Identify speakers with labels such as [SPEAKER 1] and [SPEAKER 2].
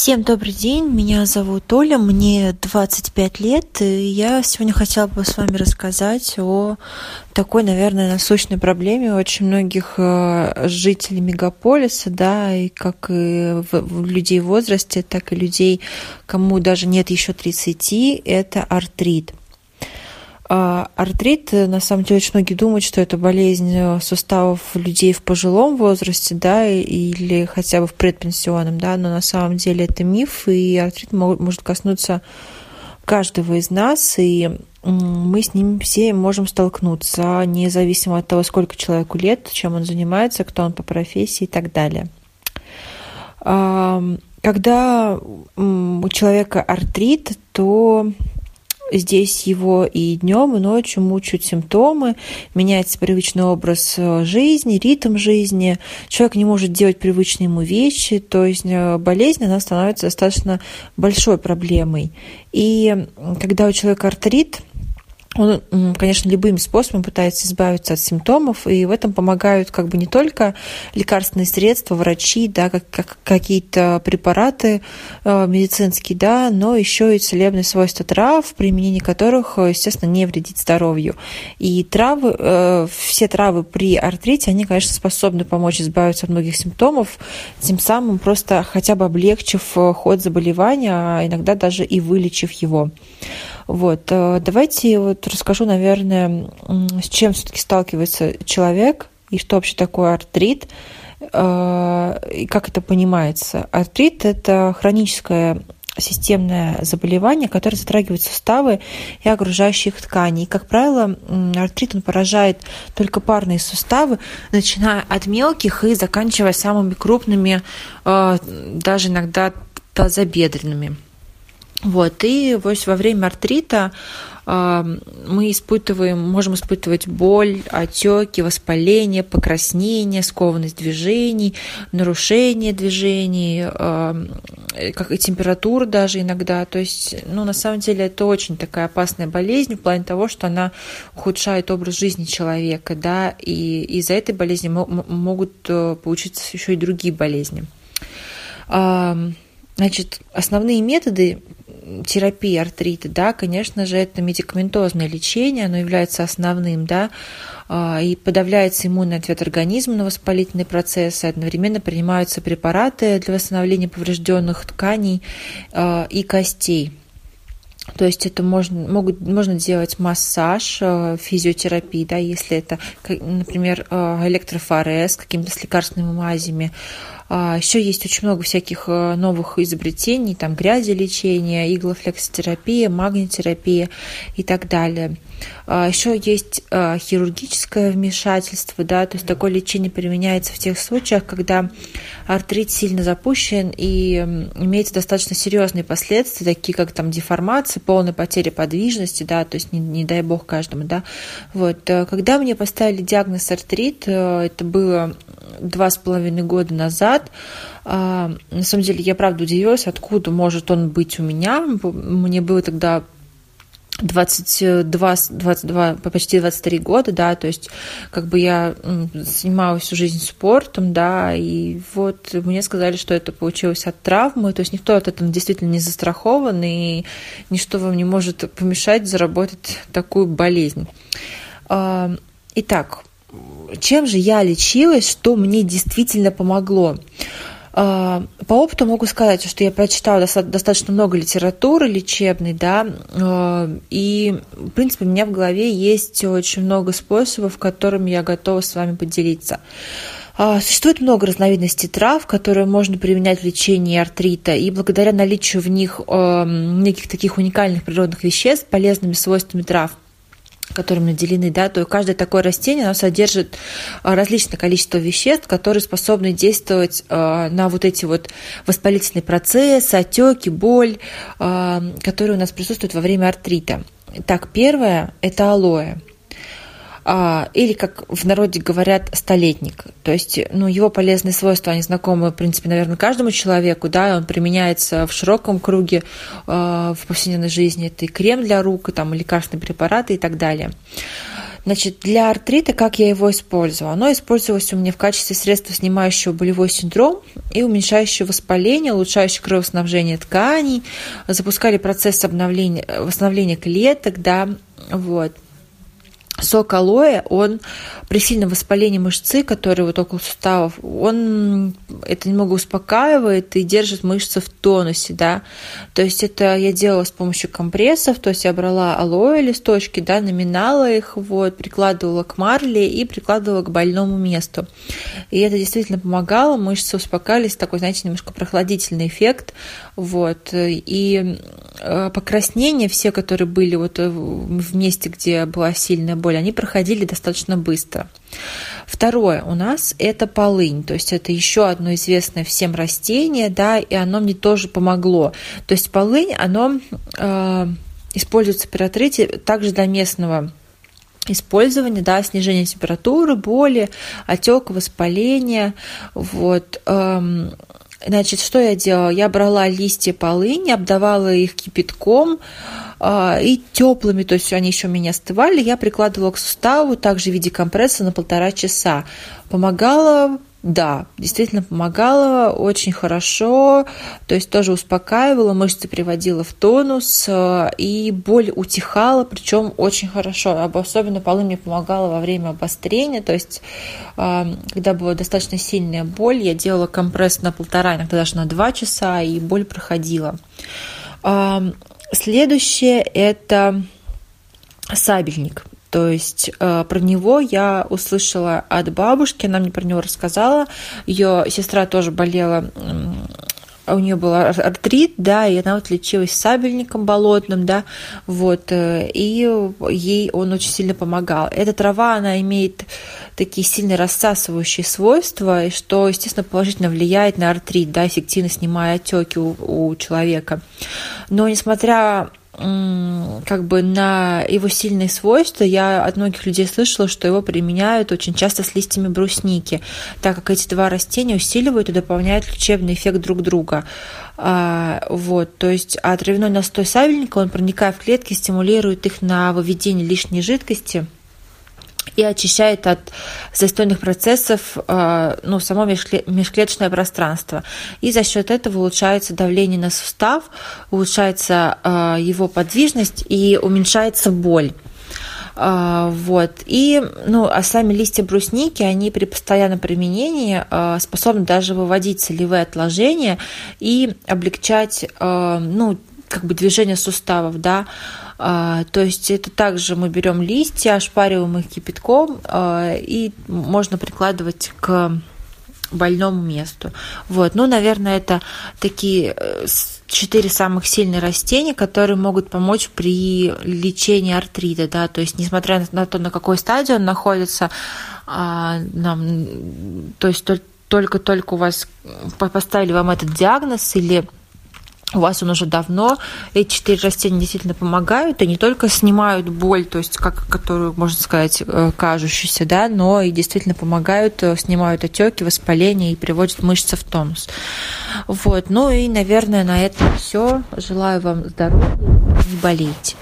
[SPEAKER 1] Всем добрый день, меня зовут Оля, мне 25 лет, и я сегодня хотела бы с вами рассказать о такой, наверное, насущной проблеме очень многих э, жителей мегаполиса, да, и как и людей в возрасте, так и людей, кому даже нет еще 30, это артрит. А артрит, э, на самом деле, очень многие думают, что это болезнь э, суставов людей в пожилом возрасте, да, или хотя бы в предпенсионном, да, но на самом деле это миф, и артрит может коснуться каждого из нас, и мы с ним все можем столкнуться, независимо от того, сколько человеку лет, чем он занимается, кто он по профессии и так далее. Когда у человека артрит, то здесь его и днем, и ночью мучают симптомы, меняется привычный образ э, жизни, ритм жизни, человек не может делать привычные ему вещи, то есть э, болезнь, она становится достаточно большой проблемой. И когда у человека артрит, он, конечно, любыми способами пытается избавиться от симптомов, и в этом помогают как бы не только лекарственные средства, врачи, да, как, как какие-то препараты э, медицинские, да, но еще и целебные свойства трав, применение которых, естественно, не вредит здоровью. И травы, э, все травы при артрите, они, конечно, способны помочь избавиться от многих симптомов, тем самым просто хотя бы облегчив э, ход заболевания, а иногда даже и вылечив его. Вот. Э, давайте вот расскажу, наверное, с чем все-таки сталкивается человек и что вообще такое артрит э, и как это понимается. Артрит – это хроническое системное заболевание, которое затрагивает суставы и окружающих тканей. И, как правило, артрит он поражает только парные суставы, начиная от мелких и заканчивая самыми крупными, э, даже иногда тазобедренными. Вот, и вот во время артрита а, мы испытываем, можем испытывать боль, отеки, воспаление, покраснение, скованность движений, нарушение движений, а, как и температура даже иногда. То есть, ну, на самом деле, это очень такая опасная болезнь в плане того, что она ухудшает образ жизни человека, да, и из-за этой болезни могут э, получиться еще и другие болезни. А, значит, основные методы терапии артрита, да, конечно же, это медикаментозное лечение, оно является основным, да, а, и подавляется иммунный ответ организма на воспалительные процессы, одновременно принимаются препараты для восстановления поврежденных тканей а, и костей. То есть это можно, могут, можно делать массаж, а, физиотерапии, да, если это, например, электрофорез какими-то с лекарственными мазями, а, Еще есть очень много всяких э, новых изобретений, там грязи лечения, иглофлексотерапия, магнитерапия и так далее. А, Еще есть э, хирургическое вмешательство, да, то есть такое лечение применяется в тех случаях, когда артрит сильно запущен и имеется достаточно серьезные последствия, такие как там деформация, полная потеря подвижности, да, то есть не, не дай бог каждому, да. Вот. Э, когда мне поставили диагноз артрит, это было два с половиной года назад. А, на самом деле, я правда удивилась, откуда может он быть у меня. Мне было тогда 22, 22, почти 23 года, да, то есть как бы я занималась всю жизнь спортом, да, и вот мне сказали, что это получилось от травмы, то есть никто от этого действительно не застрахован, и ничто вам не может помешать заработать такую болезнь. А, итак, чем же я лечилась, что мне действительно помогло. А, по опыту могу сказать, что я прочитала достаточно много литературы лечебной, да, а, и, в принципе, у меня в голове есть очень много способов, которыми я готова с вами поделиться. А, существует много разновидностей трав, которые можно применять в лечении артрита, и благодаря наличию в них неких таких уникальных природных веществ, полезными свойствами трав – которым наделены, да, то каждое такое растение, оно содержит а, различное количество веществ, которые способны действовать а, на вот эти вот воспалительные процессы, отеки, боль, а, которые у нас присутствуют во время артрита. Так, первое – это алоэ. А, или, как в народе говорят, столетник. То есть, ну, его полезные свойства, они знакомы, в принципе, наверное, каждому человеку, да, он применяется в широком круге а, в повседневной жизни. Это и крем для рук, и там, лекарственные препараты и так далее. Значит, для артрита, как я его использовала? Оно использовалось у меня в качестве средства, снимающего болевой синдром и уменьшающего воспаление, улучшающего кровоснабжение тканей, запускали процесс обновления, восстановления клеток, да, вот. Сок алоэ, он при сильном воспалении мышцы, которые вот около суставов, он это немного успокаивает и держит мышцы в тонусе, да. То есть это я делала с помощью компрессов, то есть я брала алоэ листочки, да, наминала их, вот, прикладывала к марле и прикладывала к больному месту. И это действительно помогало, мышцы успокаивались, такой, знаете, немножко прохладительный эффект, вот. И покраснения все, которые были вот э, в месте, где была сильная боль, они проходили достаточно быстро. Второе у нас это полынь, то есть это еще одно известное всем растение, да, и оно мне тоже помогло. То есть полынь, оно э, используется при артрите также для местного использования, да, снижение температуры, боли, отека, воспаления, вот. Эм, Значит, что я делала? Я брала листья полыни, обдавала их кипятком э, и теплыми, то есть они еще у меня остывали, я прикладывала к суставу, также в виде компресса на полтора часа. Помогала да, действительно помогала очень хорошо, то есть тоже успокаивала, мышцы приводила в тонус, э, и боль утихала, причем очень хорошо. Особенно полы мне помогала во время обострения, то есть э, когда была достаточно сильная боль, я делала компресс на полтора, иногда даже на два часа, и боль проходила. Следующее – это сабельник. То есть э, про него я услышала от бабушки, она мне про него рассказала. Ее сестра тоже болела у нее был артрит, да, и она вот лечилась сабельником болотным, да, вот, э, и ей он очень сильно помогал. Эта трава, она имеет такие сильно рассасывающие свойства, что, естественно, положительно влияет на артрит, да, эффективно снимая отеки у, у человека. Но несмотря как бы на его сильные свойства я от многих людей слышала, что его применяют очень часто с листьями брусники, так как эти два растения усиливают и дополняют лечебный эффект друг друга. А, вот, то есть а травяной настой савельника, он проникая в клетки, стимулирует их на выведение лишней жидкости – и очищает от застойных процессов э, ну, само межклеточное пространство. И за счет этого улучшается давление на сустав, улучшается э, его подвижность и уменьшается боль. Э, вот. И, ну, а сами листья брусники, они при постоянном применении способны даже выводить солевые отложения и облегчать, ну, как бы движение суставов, да, а, то есть это также мы берем листья, ошпариваем их кипятком, а, и можно прикладывать к больному месту. Вот. Ну, наверное, это такие э, четыре самых сильные растения, которые могут помочь при лечении артрита, да, то есть несмотря на то, на какой стадии он находится, а, нам, то есть только-только у вас поставили вам этот диагноз или у вас он уже давно, эти четыре растения действительно помогают, и не только снимают боль, то есть, как, которую, можно сказать, э, кажущуюся, да, но и действительно помогают, э, снимают отеки, воспаление и приводят мышцы в тонус. Вот, ну и, наверное, на этом все. Желаю вам здоровья, не болейте.